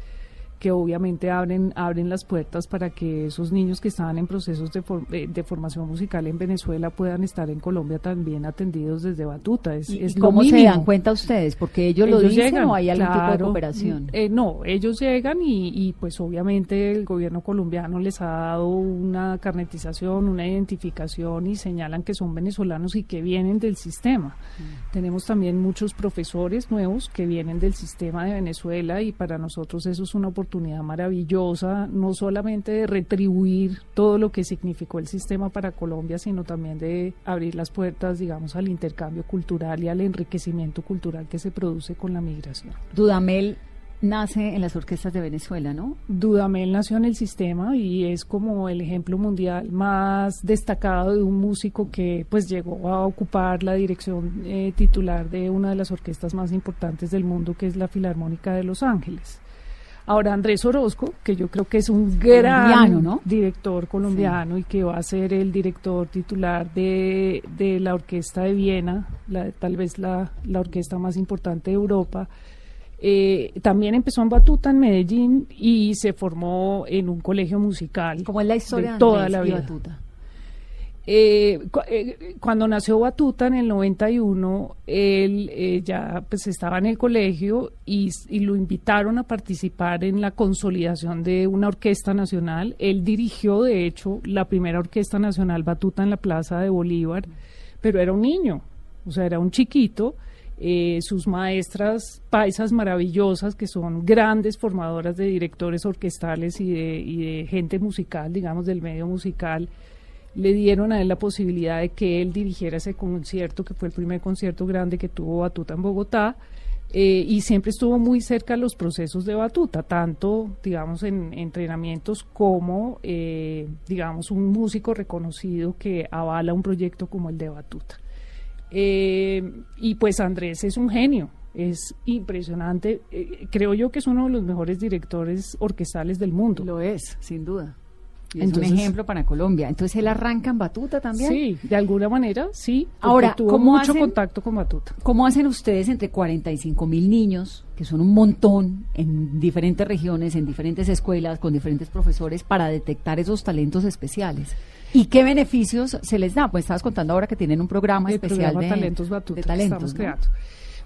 [SPEAKER 6] que obviamente abren abren las puertas para que esos niños que estaban en procesos de, for- eh, de formación musical en Venezuela puedan estar en Colombia también atendidos desde Batuta. Es,
[SPEAKER 5] ¿Y,
[SPEAKER 6] es lo
[SPEAKER 5] cómo se dan cuenta ustedes? Porque ellos, lo dicen
[SPEAKER 6] llegan,
[SPEAKER 5] o hay algún tipo de cooperación.
[SPEAKER 6] Eh, no, ellos llegan y, y, pues obviamente el gobierno colombiano les ha dado una carnetización, una identificación y señalan que son venezolanos y que vienen del sistema.
[SPEAKER 5] Mm.
[SPEAKER 6] Tenemos también muchos profesores nuevos que vienen del sistema de Venezuela y para nosotros eso es una oportunidad maravillosa, no solamente de retribuir todo lo que significó el sistema para Colombia, sino también de abrir las puertas, digamos, al intercambio cultural y al enriquecimiento cultural que se produce con la migración.
[SPEAKER 5] Dudamel nace en las orquestas de Venezuela, ¿no?
[SPEAKER 6] Dudamel nació en el sistema y es como el ejemplo mundial más destacado de un músico que pues llegó a ocupar la dirección eh, titular de una de las orquestas más importantes del mundo que es la Filarmónica de Los Ángeles. Ahora Andrés Orozco, que yo creo que es un gran
[SPEAKER 5] Colombiano, ¿no?
[SPEAKER 6] director colombiano y que va a ser el director titular de, de la Orquesta de Viena, la- tal vez la, la orquesta más importante de Europa. Eh, también empezó en batuta en Medellín y se formó en un colegio musical.
[SPEAKER 5] ¿Cómo es la historia de,
[SPEAKER 6] toda la
[SPEAKER 5] y
[SPEAKER 6] vida.
[SPEAKER 5] Batuta?
[SPEAKER 6] Eh, eh, cuando nació Batuta en el 91, él eh, ya pues estaba en el colegio y, lo invitaron a participar en la consolidación de una orquesta nacional. Él dirigió, de hecho, la primera orquesta nacional Batuta en la Plaza de Bolívar, pero era un niño, o sea, era un chiquito. Eh, sus maestras paisas maravillosas, que son grandes formadoras de directores orquestales y de gente musical, digamos, del medio musical, le dieron a él la posibilidad de que él dirigiera ese concierto, que fue el primer concierto grande que tuvo Batuta en Bogotá, eh, y siempre estuvo muy cerca los procesos de Batuta, tanto, digamos, en entrenamientos como, eh, digamos, un músico reconocido que avala un proyecto como el de Batuta. Eh, y pues Andrés es un genio, es impresionante, eh, creo yo que es uno de los mejores directores orquestales del mundo.
[SPEAKER 5] Lo es, sin duda. Es
[SPEAKER 6] Entonces-
[SPEAKER 5] un ejemplo para Colombia. Entonces él arranca en Batuta también.
[SPEAKER 6] Sí, de alguna manera, sí.
[SPEAKER 5] Ahora,
[SPEAKER 6] tuvo
[SPEAKER 5] ¿cómo
[SPEAKER 6] mucho
[SPEAKER 5] hacen-
[SPEAKER 6] contacto con Batuta.
[SPEAKER 5] ¿Cómo hacen ustedes entre 45 mil niños, que son un montón en diferentes regiones, en diferentes escuelas, con diferentes profesores, para detectar esos talentos especiales? ¿Y qué beneficios se les da? Pues estabas contando ahora que tienen un programa
[SPEAKER 6] el
[SPEAKER 5] especial
[SPEAKER 6] programa
[SPEAKER 5] de
[SPEAKER 6] Talentos Batuta
[SPEAKER 5] de
[SPEAKER 6] que
[SPEAKER 5] talentos,
[SPEAKER 6] estamos
[SPEAKER 5] ¿no?
[SPEAKER 6] creando.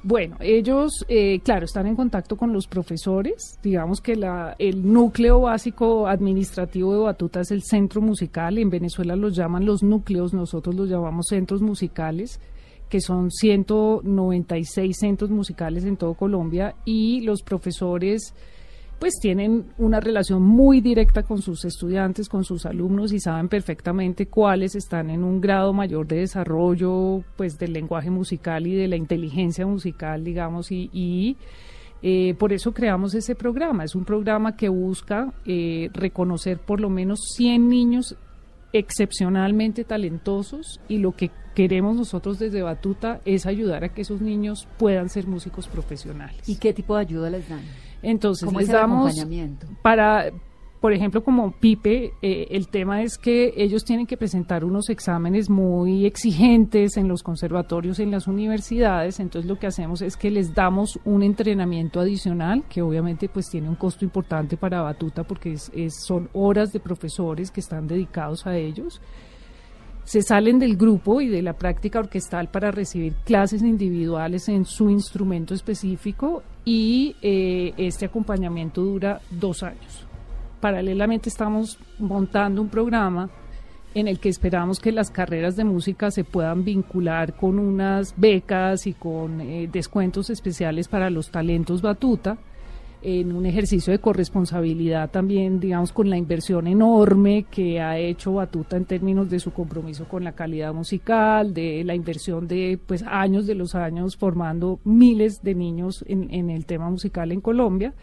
[SPEAKER 6] Bueno, ellos, eh, claro, están en contacto con los profesores. Digamos que la, el núcleo básico administrativo de Batuta es el centro musical. En Venezuela los llaman los núcleos, nosotros los llamamos centros musicales, que son 196 centros musicales en todo Colombia y los profesores pues tienen una relación muy directa con sus estudiantes, con sus alumnos y saben perfectamente cuáles están en un grado mayor de desarrollo pues del lenguaje musical y de la inteligencia musical, digamos, y, eh, por eso creamos ese programa. Es un programa que busca eh, reconocer por lo menos 100 niños excepcionalmente talentosos y lo que queremos nosotros desde Batuta es ayudar a que esos niños puedan ser músicos profesionales.
[SPEAKER 5] ¿Y qué tipo de ayuda les dan?
[SPEAKER 6] Entonces,
[SPEAKER 5] ¿Cómo
[SPEAKER 6] les
[SPEAKER 5] es el
[SPEAKER 6] damos
[SPEAKER 5] acompañamiento?
[SPEAKER 6] para por ejemplo, como Pipe, eh, el tema es que ellos tienen que presentar unos exámenes muy exigentes en los conservatorios, en las universidades, entonces lo que hacemos es que les damos un entrenamiento adicional, que obviamente pues tiene un costo importante para Batuta porque es, es- son horas de profesores que están dedicados a ellos se salen del grupo y de la práctica orquestal para recibir clases individuales en su instrumento específico y eh, este acompañamiento dura dos años. Paralelamente estamos montando un programa en el que esperamos que las carreras de música se puedan vincular con unas becas y con eh, descuentos especiales para los talentos batuta en un ejercicio de corresponsabilidad también, digamos, con la inversión enorme que ha hecho Batuta en términos de su compromiso con la calidad musical, de la inversión de pues años de los años formando miles de niños en, en el tema musical en Colombia.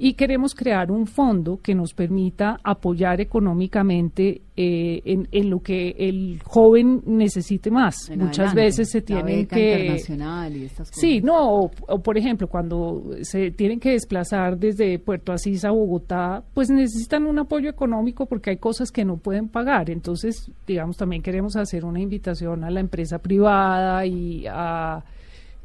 [SPEAKER 6] Y queremos crear un fondo que nos permita apoyar económicamente eh, en, en lo que el joven necesite más.
[SPEAKER 5] En
[SPEAKER 6] Muchas
[SPEAKER 5] adelante,
[SPEAKER 6] veces se tienen que
[SPEAKER 5] internacional y estas cosas.
[SPEAKER 6] Sí, no, o, o, por ejemplo, cuando se tienen que desplazar desde Puerto Asís a Bogotá, pues necesitan un apoyo económico porque hay cosas que no pueden pagar. Entonces, digamos, también queremos hacer una invitación a la empresa privada y a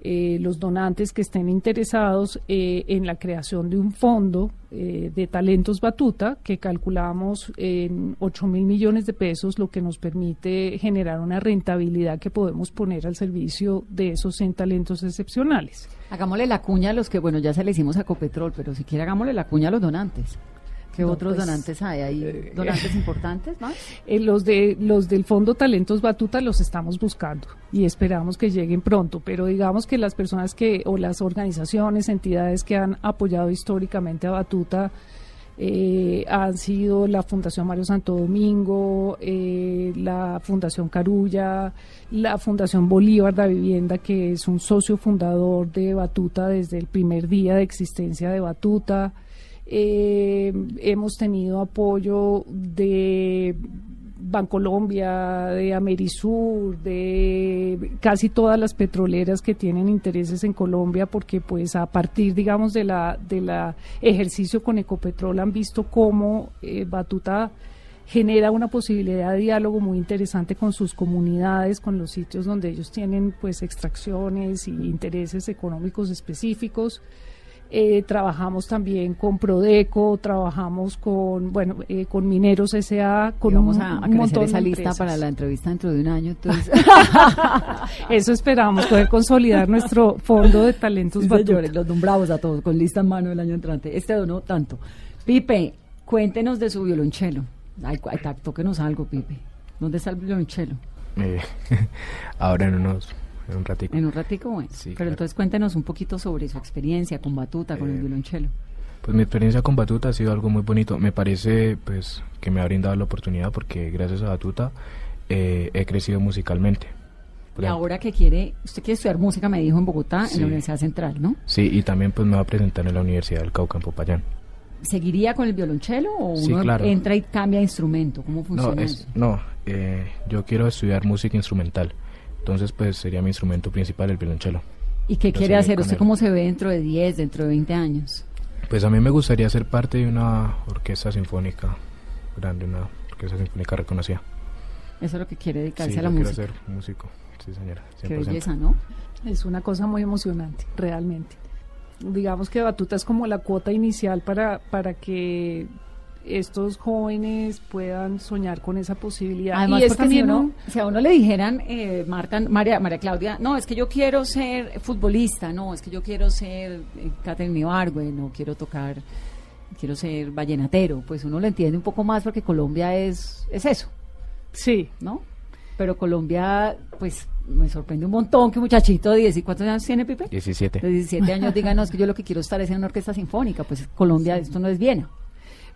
[SPEAKER 6] eh, los donantes que estén interesados eh, en la creación de un fondo eh, de talentos Batuta que calculamos en 8 mil millones de pesos, lo que nos permite generar una rentabilidad que podemos poner al servicio de esos 100 talentos excepcionales.
[SPEAKER 5] Hagámosle la cuña a los que, bueno, ya se le hicimos a Ecopetrol, pero si quiere hagámosle la cuña a los donantes. ¿Qué
[SPEAKER 6] No,
[SPEAKER 5] otros
[SPEAKER 6] pues,
[SPEAKER 5] donantes hay? ¿Hay donantes importantes más?
[SPEAKER 6] Eh, los de los del Fondo Talentos Batuta los estamos buscando y esperamos que lleguen pronto, pero digamos que las personas que o las organizaciones, entidades que han apoyado históricamente a Batuta eh, han sido la Fundación Mario Santo Domingo, eh, la Fundación Carulla, la Fundación Bolívar da Vivienda, que es un socio fundador de Batuta desde el primer día de existencia de Batuta. Eh, hemos tenido apoyo de Bancolombia, de Amerisur, de casi todas las petroleras que tienen intereses en Colombia, porque pues a partir, digamos, de la de la ejercicio con Ecopetrol han visto cómo eh, Batuta genera una posibilidad de diálogo muy interesante con sus comunidades, con los sitios donde ellos tienen pues extracciones y intereses económicos específicos. Eh, trabajamos también con Prodeco, trabajamos con, bueno, eh, con Mineros S.A., con
[SPEAKER 5] Y vamos
[SPEAKER 6] un,
[SPEAKER 5] a, a
[SPEAKER 6] un
[SPEAKER 5] crecer
[SPEAKER 6] montón
[SPEAKER 5] esa
[SPEAKER 6] de
[SPEAKER 5] lista para la entrevista dentro de un año. Entonces,
[SPEAKER 6] Eso esperamos, poder consolidar nuestro fondo de talentos
[SPEAKER 5] Sí, señores, los nombramos a todos con lista en mano el año entrante. Este donó tanto. Pipe, cuéntenos de su violonchelo. Ay, tóquenos algo, Pipe. ¿Dónde está el violonchelo?
[SPEAKER 7] Eh, ahora en unos, en un ratico.
[SPEAKER 5] En un ratico, bueno.
[SPEAKER 7] Sí,
[SPEAKER 5] Pero
[SPEAKER 7] claro.
[SPEAKER 5] entonces cuéntenos un poquito sobre su experiencia con Batuta, con el
[SPEAKER 7] Eh,
[SPEAKER 5] violonchelo.
[SPEAKER 7] Pues mi experiencia con Batuta ha sido algo muy bonito. Me parece pues que me ha brindado la oportunidad porque gracias a Batuta eh, he crecido musicalmente.
[SPEAKER 5] Y ahora que quiere, usted quiere estudiar música, me dijo en Bogotá, en la Universidad Central, ¿no?
[SPEAKER 7] Sí, y también pues me va a presentar en la Universidad del Cauca en Popayán.
[SPEAKER 5] ¿Seguiría con el violonchelo o
[SPEAKER 7] Sí,
[SPEAKER 5] uno
[SPEAKER 7] claro.
[SPEAKER 5] entra y cambia de instrumento? ¿Cómo
[SPEAKER 7] No,
[SPEAKER 5] funciona
[SPEAKER 7] es,
[SPEAKER 5] eso?
[SPEAKER 7] no eh, yo quiero estudiar música instrumental. Entonces pues sería mi instrumento principal el violonchelo.
[SPEAKER 5] ¿Y qué quiere hacer? ¿Usted
[SPEAKER 7] él.
[SPEAKER 5] cómo se ve dentro de 10, dentro de 20 años?
[SPEAKER 7] Pues a mí me gustaría ser parte de una orquesta sinfónica grande, una orquesta sinfónica reconocida.
[SPEAKER 5] Eso es lo que quiere dedicarse
[SPEAKER 7] Sí,
[SPEAKER 5] a la
[SPEAKER 7] yo quiero
[SPEAKER 5] música.
[SPEAKER 7] ser músico. Sí, señora.
[SPEAKER 5] Qué
[SPEAKER 7] 100%.
[SPEAKER 5] belleza, ¿no?
[SPEAKER 6] Es una cosa muy emocionante, realmente. Digamos que Batuta es como la cuota inicial para, para que estos jóvenes puedan soñar con esa posibilidad.
[SPEAKER 5] Además,
[SPEAKER 6] y es
[SPEAKER 5] porque
[SPEAKER 6] también
[SPEAKER 5] si, uno-
[SPEAKER 6] un-
[SPEAKER 5] si a uno le dijeran, eh, Marta, María, María Claudia, no, es que yo quiero ser futbolista, no, es que yo quiero ser eh, Catherine Ibargüen, no quiero tocar, quiero ser vallenatero, pues uno lo entiende un poco más porque Colombia es, es eso,
[SPEAKER 6] Sí,
[SPEAKER 5] ¿no? Pero Colombia, pues me sorprende un montón que un muchachito de 10 y cuántos años tiene Pipe?
[SPEAKER 7] 17.
[SPEAKER 5] De 17 años diga, no, es que yo lo que quiero estar es en una orquesta sinfónica, pues Colombia, esto no es Viena.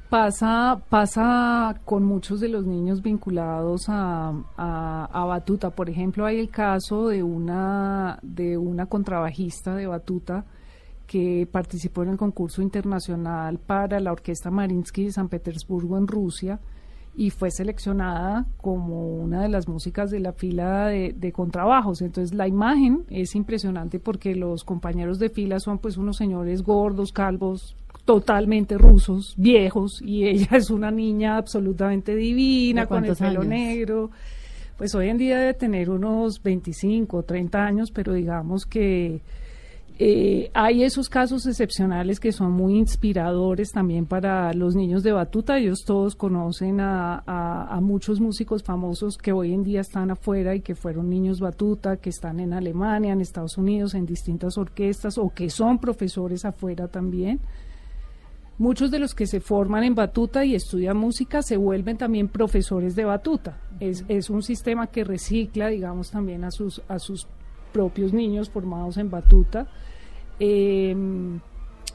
[SPEAKER 6] Pasa, pasa con muchos de los niños vinculados a, a, batuta. Por ejemplo, hay el caso de una, de una contrabajista de batuta que participó en el concurso internacional para la Orquesta Marinsky de San Petersburgo en Rusia y fue seleccionada como una de las músicas de la fila de, de contrabajos. Entonces la imagen es impresionante porque los compañeros de fila son pues unos señores gordos, calvos, totalmente rusos, viejos, y ella es una niña absolutamente divina,
[SPEAKER 5] ¿De
[SPEAKER 6] con el pelo
[SPEAKER 5] años?
[SPEAKER 6] negro. Pues hoy en día debe tener unos 25, 30 años, pero digamos que eh, hay esos casos excepcionales que son muy inspiradores también para los niños de Batuta. Ellos todos conocen a, a- a muchos músicos famosos que hoy en día están afuera y que fueron niños Batuta, que están en Alemania, en Estados Unidos, en distintas orquestas o que son profesores afuera también. Muchos de los que se forman en batuta y estudian música se vuelven también profesores de batuta. Es, es un sistema que recicla, digamos, también a sus, a sus propios niños formados en batuta. Eh,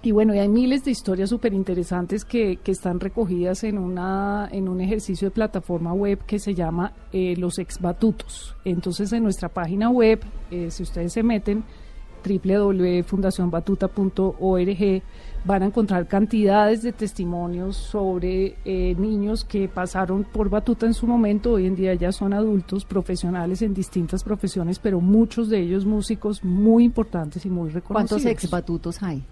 [SPEAKER 6] y bueno, y hay miles de historias súper interesantes que, que están recogidas en, una, en un ejercicio de plataforma web que se llama eh, Los Ex Batutos. Entonces, en nuestra página web, eh, si ustedes se meten, www.fundacionbatuta.org van a encontrar cantidades de testimonios sobre eh, niños que pasaron por batuta en su momento, hoy en día ya son adultos, profesionales en distintas profesiones, pero muchos de ellos músicos muy importantes y muy reconocidos.
[SPEAKER 5] ¿Cuántos ex batutos hay?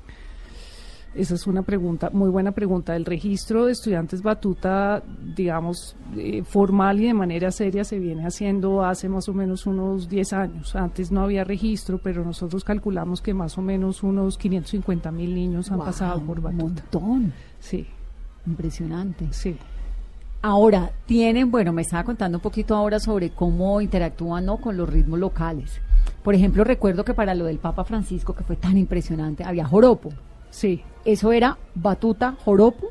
[SPEAKER 6] Esa es una pregunta, muy buena pregunta. El registro de estudiantes batuta, digamos, eh, formal y de manera seria se viene haciendo hace más o menos unos 10 años. Antes no había registro, pero nosotros calculamos que más o menos unos 550 mil niños han pasado por
[SPEAKER 5] Un
[SPEAKER 6] batuta.
[SPEAKER 5] montón.
[SPEAKER 6] Sí,
[SPEAKER 5] Impresionante.
[SPEAKER 6] sí.
[SPEAKER 5] Ahora, tienen, bueno, me estaba contando un poquito ahora sobre cómo interactúan ¿no? con los ritmos locales. Por ejemplo, recuerdo que para lo del Papa Francisco, que fue tan impresionante, había joropo.
[SPEAKER 6] Sí,
[SPEAKER 5] ¿Eso era batuta, joropo?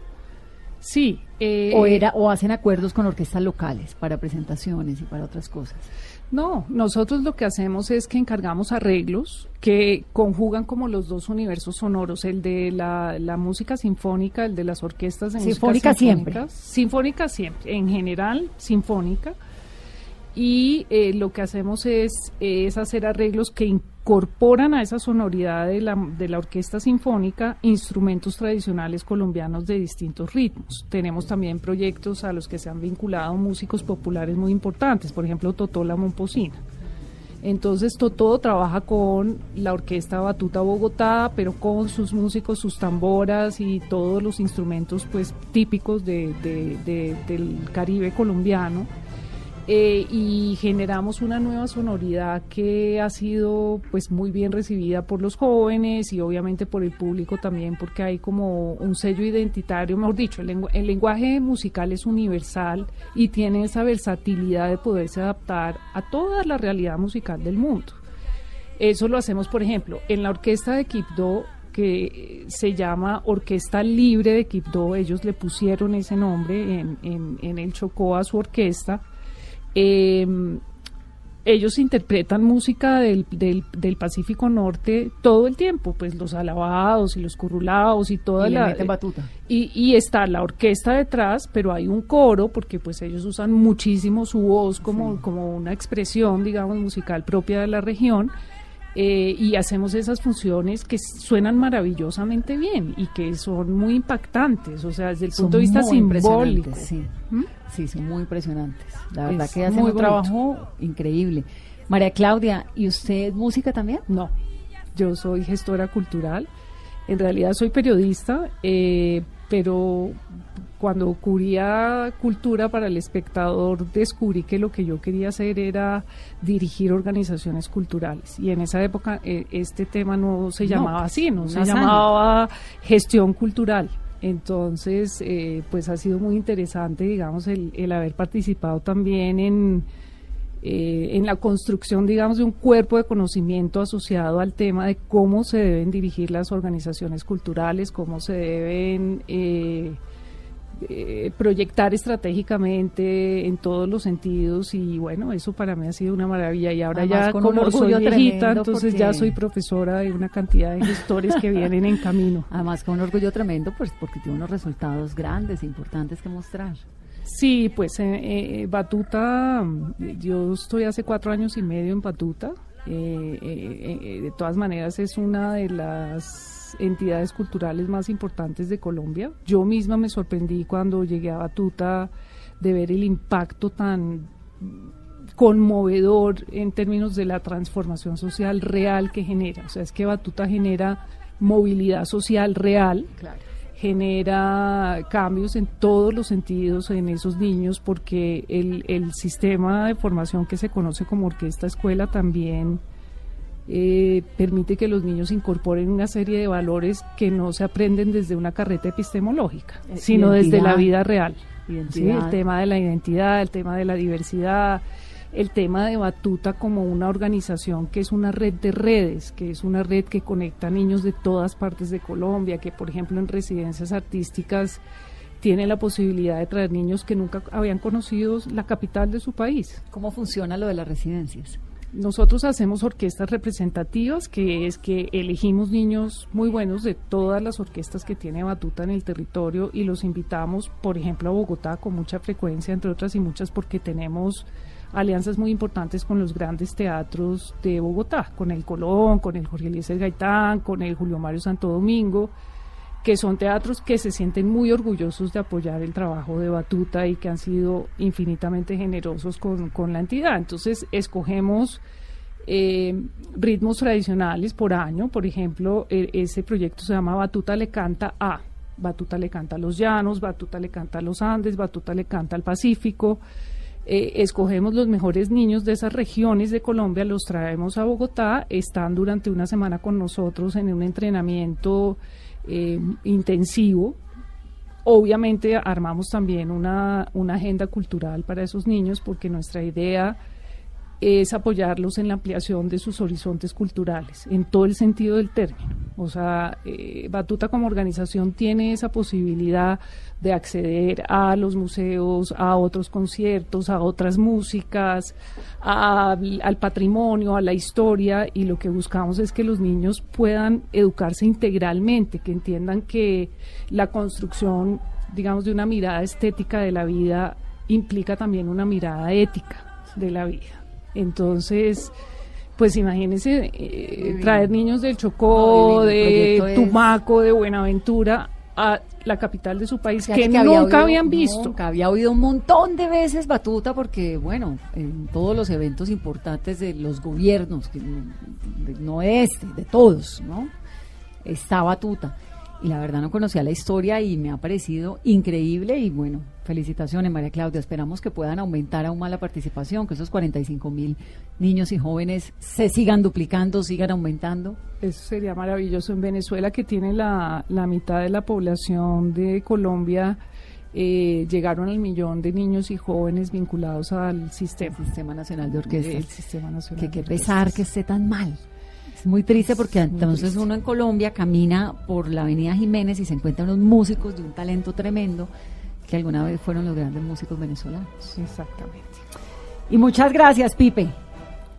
[SPEAKER 6] sí. eh,
[SPEAKER 5] ¿O, era, ¿O hacen acuerdos con orquestas locales para presentaciones y para otras cosas?
[SPEAKER 6] No, nosotros lo que hacemos es que encargamos arreglos que conjugan como los dos universos sonoros, el de la, la música sinfónica, el de las orquestas de música
[SPEAKER 5] Sinfónica siempre.
[SPEAKER 6] sinfónicas. Sinfónica siempre, en general sinfónica. Y eh, lo que hacemos es, es hacer arreglos que incorporan a esa sonoridad de la, de la orquesta sinfónica instrumentos tradicionales colombianos de distintos ritmos. Tenemos también proyectos a los que se han vinculado músicos populares muy importantes, por ejemplo Totola Momposina. Entonces Totó trabaja con la Orquesta Batuta Bogotá, pero con sus músicos, sus tamboras y todos los instrumentos pues típicos de- de- del Caribe colombiano. Eh, y generamos una nueva sonoridad que ha sido pues muy bien recibida por los jóvenes y obviamente por el público también porque hay como un sello identitario, mejor dicho, el, lengu- el lenguaje musical es universal y tiene esa versatilidad de poderse adaptar a toda la realidad musical del mundo. Eso lo hacemos, por ejemplo, en la orquesta de Quibdó, que se llama Orquesta Libre de Quibdó, ellos le pusieron ese nombre en, en el Chocó a su orquesta. Eh, ellos interpretan música del, del, del Pacífico Norte todo el tiempo, pues los alabados y los currulados y toda
[SPEAKER 5] Y
[SPEAKER 6] la...
[SPEAKER 5] meten batuta.
[SPEAKER 6] Y, y está la orquesta detrás, pero hay un coro, porque pues ellos usan muchísimo su voz como, como una expresión, digamos, musical propia de la región. Eh, y hacemos esas funciones que suenan maravillosamente bien y que son muy impactantes, o sea, desde el
[SPEAKER 5] Son
[SPEAKER 6] punto de vista simbólico.
[SPEAKER 5] Sí.
[SPEAKER 6] ¿Mm?
[SPEAKER 5] sí, son muy impresionantes. La verdad
[SPEAKER 6] Es
[SPEAKER 5] que hacen un trabajo increíble. María Claudia, ¿y usted música también?
[SPEAKER 6] No, yo soy gestora cultural. En realidad soy periodista, eh, pero cuando cubría cultura para el espectador descubrí que lo que yo quería hacer era dirigir organizaciones culturales. Y en esa época eh, este tema no se llamaba así, no se llamaba gestión cultural. Entonces, eh, pues ha sido muy interesante, digamos, el, el haber participado también en, eh, en la construcción, digamos, de un cuerpo de conocimiento asociado al tema de cómo se deben dirigir las organizaciones culturales, cómo se deben eh, eh, proyectar estratégicamente en todos los sentidos y bueno, eso para mí ha sido una maravilla y ahora
[SPEAKER 5] Además,
[SPEAKER 6] ya
[SPEAKER 5] con
[SPEAKER 6] como soy
[SPEAKER 5] orgullo
[SPEAKER 6] viejita,
[SPEAKER 5] tremendo
[SPEAKER 6] entonces ya soy profesora de una cantidad de gestores que vienen en camino.
[SPEAKER 5] Además, con un orgullo tremendo, pues porque tiene unos resultados grandes, e importantes que mostrar.
[SPEAKER 6] Sí, pues eh, eh, Batuta, yo estoy hace cuatro años y medio en Batuta. eh, eh, de todas maneras es una de las entidades culturales más importantes de Colombia. Yo misma me sorprendí cuando llegué a Batuta de ver el impacto tan conmovedor en términos de la transformación social real que genera. O sea, es que Batuta genera movilidad social real genera cambios en todos los sentidos en esos niños porque el, el sistema de formación que se conoce como orquesta escuela también eh, permite que los niños incorporen una serie de valores que no se aprenden desde una carreta epistemológica,
[SPEAKER 5] Eh,
[SPEAKER 6] sino desde la vida real. Sí, el tema de la identidad, el tema de la diversidad, el tema de Batuta como una organización que es una red de redes, que es una red que conecta niños de todas partes de Colombia, que por ejemplo en residencias artísticas tiene la posibilidad de traer niños que nunca habían conocido la capital de su país.
[SPEAKER 5] ¿Cómo funciona lo de las residencias?
[SPEAKER 6] Nosotros hacemos orquestas representativas, que es que elegimos niños muy buenos de todas las orquestas que tiene Batuta en el territorio y los invitamos, por ejemplo, a Bogotá con mucha frecuencia, entre otras y muchas, porque tenemos alianzas muy importantes con los grandes teatros de Bogotá, con el Colón, con el Jorge Eliezer Gaitán, con el Julio Mario Santo Domingo que son teatros que se sienten muy orgullosos de apoyar el trabajo de Batuta y que han sido infinitamente generosos con, con la entidad. Entonces, escogemos eh, ritmos tradicionales por año. Por ejemplo, e- ese proyecto se llama Batuta le canta a. Batuta le canta a los llanos, Batuta le canta a los Andes, Batuta le canta al Pacífico. Eh, escogemos los mejores niños de esas regiones de Colombia, los traemos a Bogotá, están durante una semana con nosotros en un entrenamiento eh, intensivo. Obviamente armamos también una, una agenda cultural para esos niños porque nuestra idea es apoyarlos en la ampliación de sus horizontes culturales, en todo el sentido del término. O sea, eh, Batuta como organización tiene esa posibilidad de acceder a los museos, a otros conciertos, a otras músicas, al patrimonio, a la historia, y lo que buscamos es que los niños puedan educarse integralmente, que entiendan que la construcción, digamos, de una mirada estética de la vida implica también una mirada ética de la vida. Entonces, pues imagínense eh, traer niños del Chocó,
[SPEAKER 5] No,
[SPEAKER 6] de
[SPEAKER 5] es-
[SPEAKER 6] Tumaco, de Buenaventura a la capital de su país que, nunca habían visto.
[SPEAKER 5] Nunca había oído un montón de veces Batuta porque, bueno, en todos los eventos importantes de los gobiernos, que no- de- no este, de todos, ¿no? Está Batuta. Y la verdad no conocía la historia y me ha parecido increíble y bueno, felicitaciones María Claudia. Esperamos que puedan aumentar aún más la participación, que esos 45 mil niños y jóvenes se sigan duplicando, sigan aumentando.
[SPEAKER 6] Eso sería maravilloso. En Venezuela, que tiene la, la mitad de la población de Colombia, eh, llegaron al millón de niños y jóvenes vinculados al sistema.
[SPEAKER 5] Sistema Nacional de Orquestas.
[SPEAKER 6] El Sistema Nacional
[SPEAKER 5] que qué pesar que esté tan mal. Es muy triste porque
[SPEAKER 6] muy
[SPEAKER 5] entonces
[SPEAKER 6] triste.
[SPEAKER 5] uno en Colombia camina por la Avenida Jiménez y se encuentra unos músicos de un talento tremendo que alguna vez fueron los grandes músicos venezolanos.
[SPEAKER 6] Exactamente.
[SPEAKER 5] Y muchas gracias, Pipe.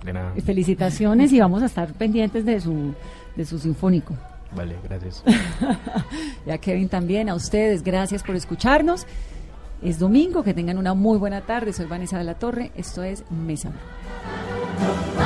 [SPEAKER 7] De nada.
[SPEAKER 5] Felicitaciones y vamos a estar pendientes de su de su sinfónico.
[SPEAKER 7] Vale, gracias.
[SPEAKER 5] Y a Kevin también, a ustedes, gracias por escucharnos. Es domingo, que tengan una muy buena tarde. Soy Vanessa de la Torre, esto es Mesa. Blue.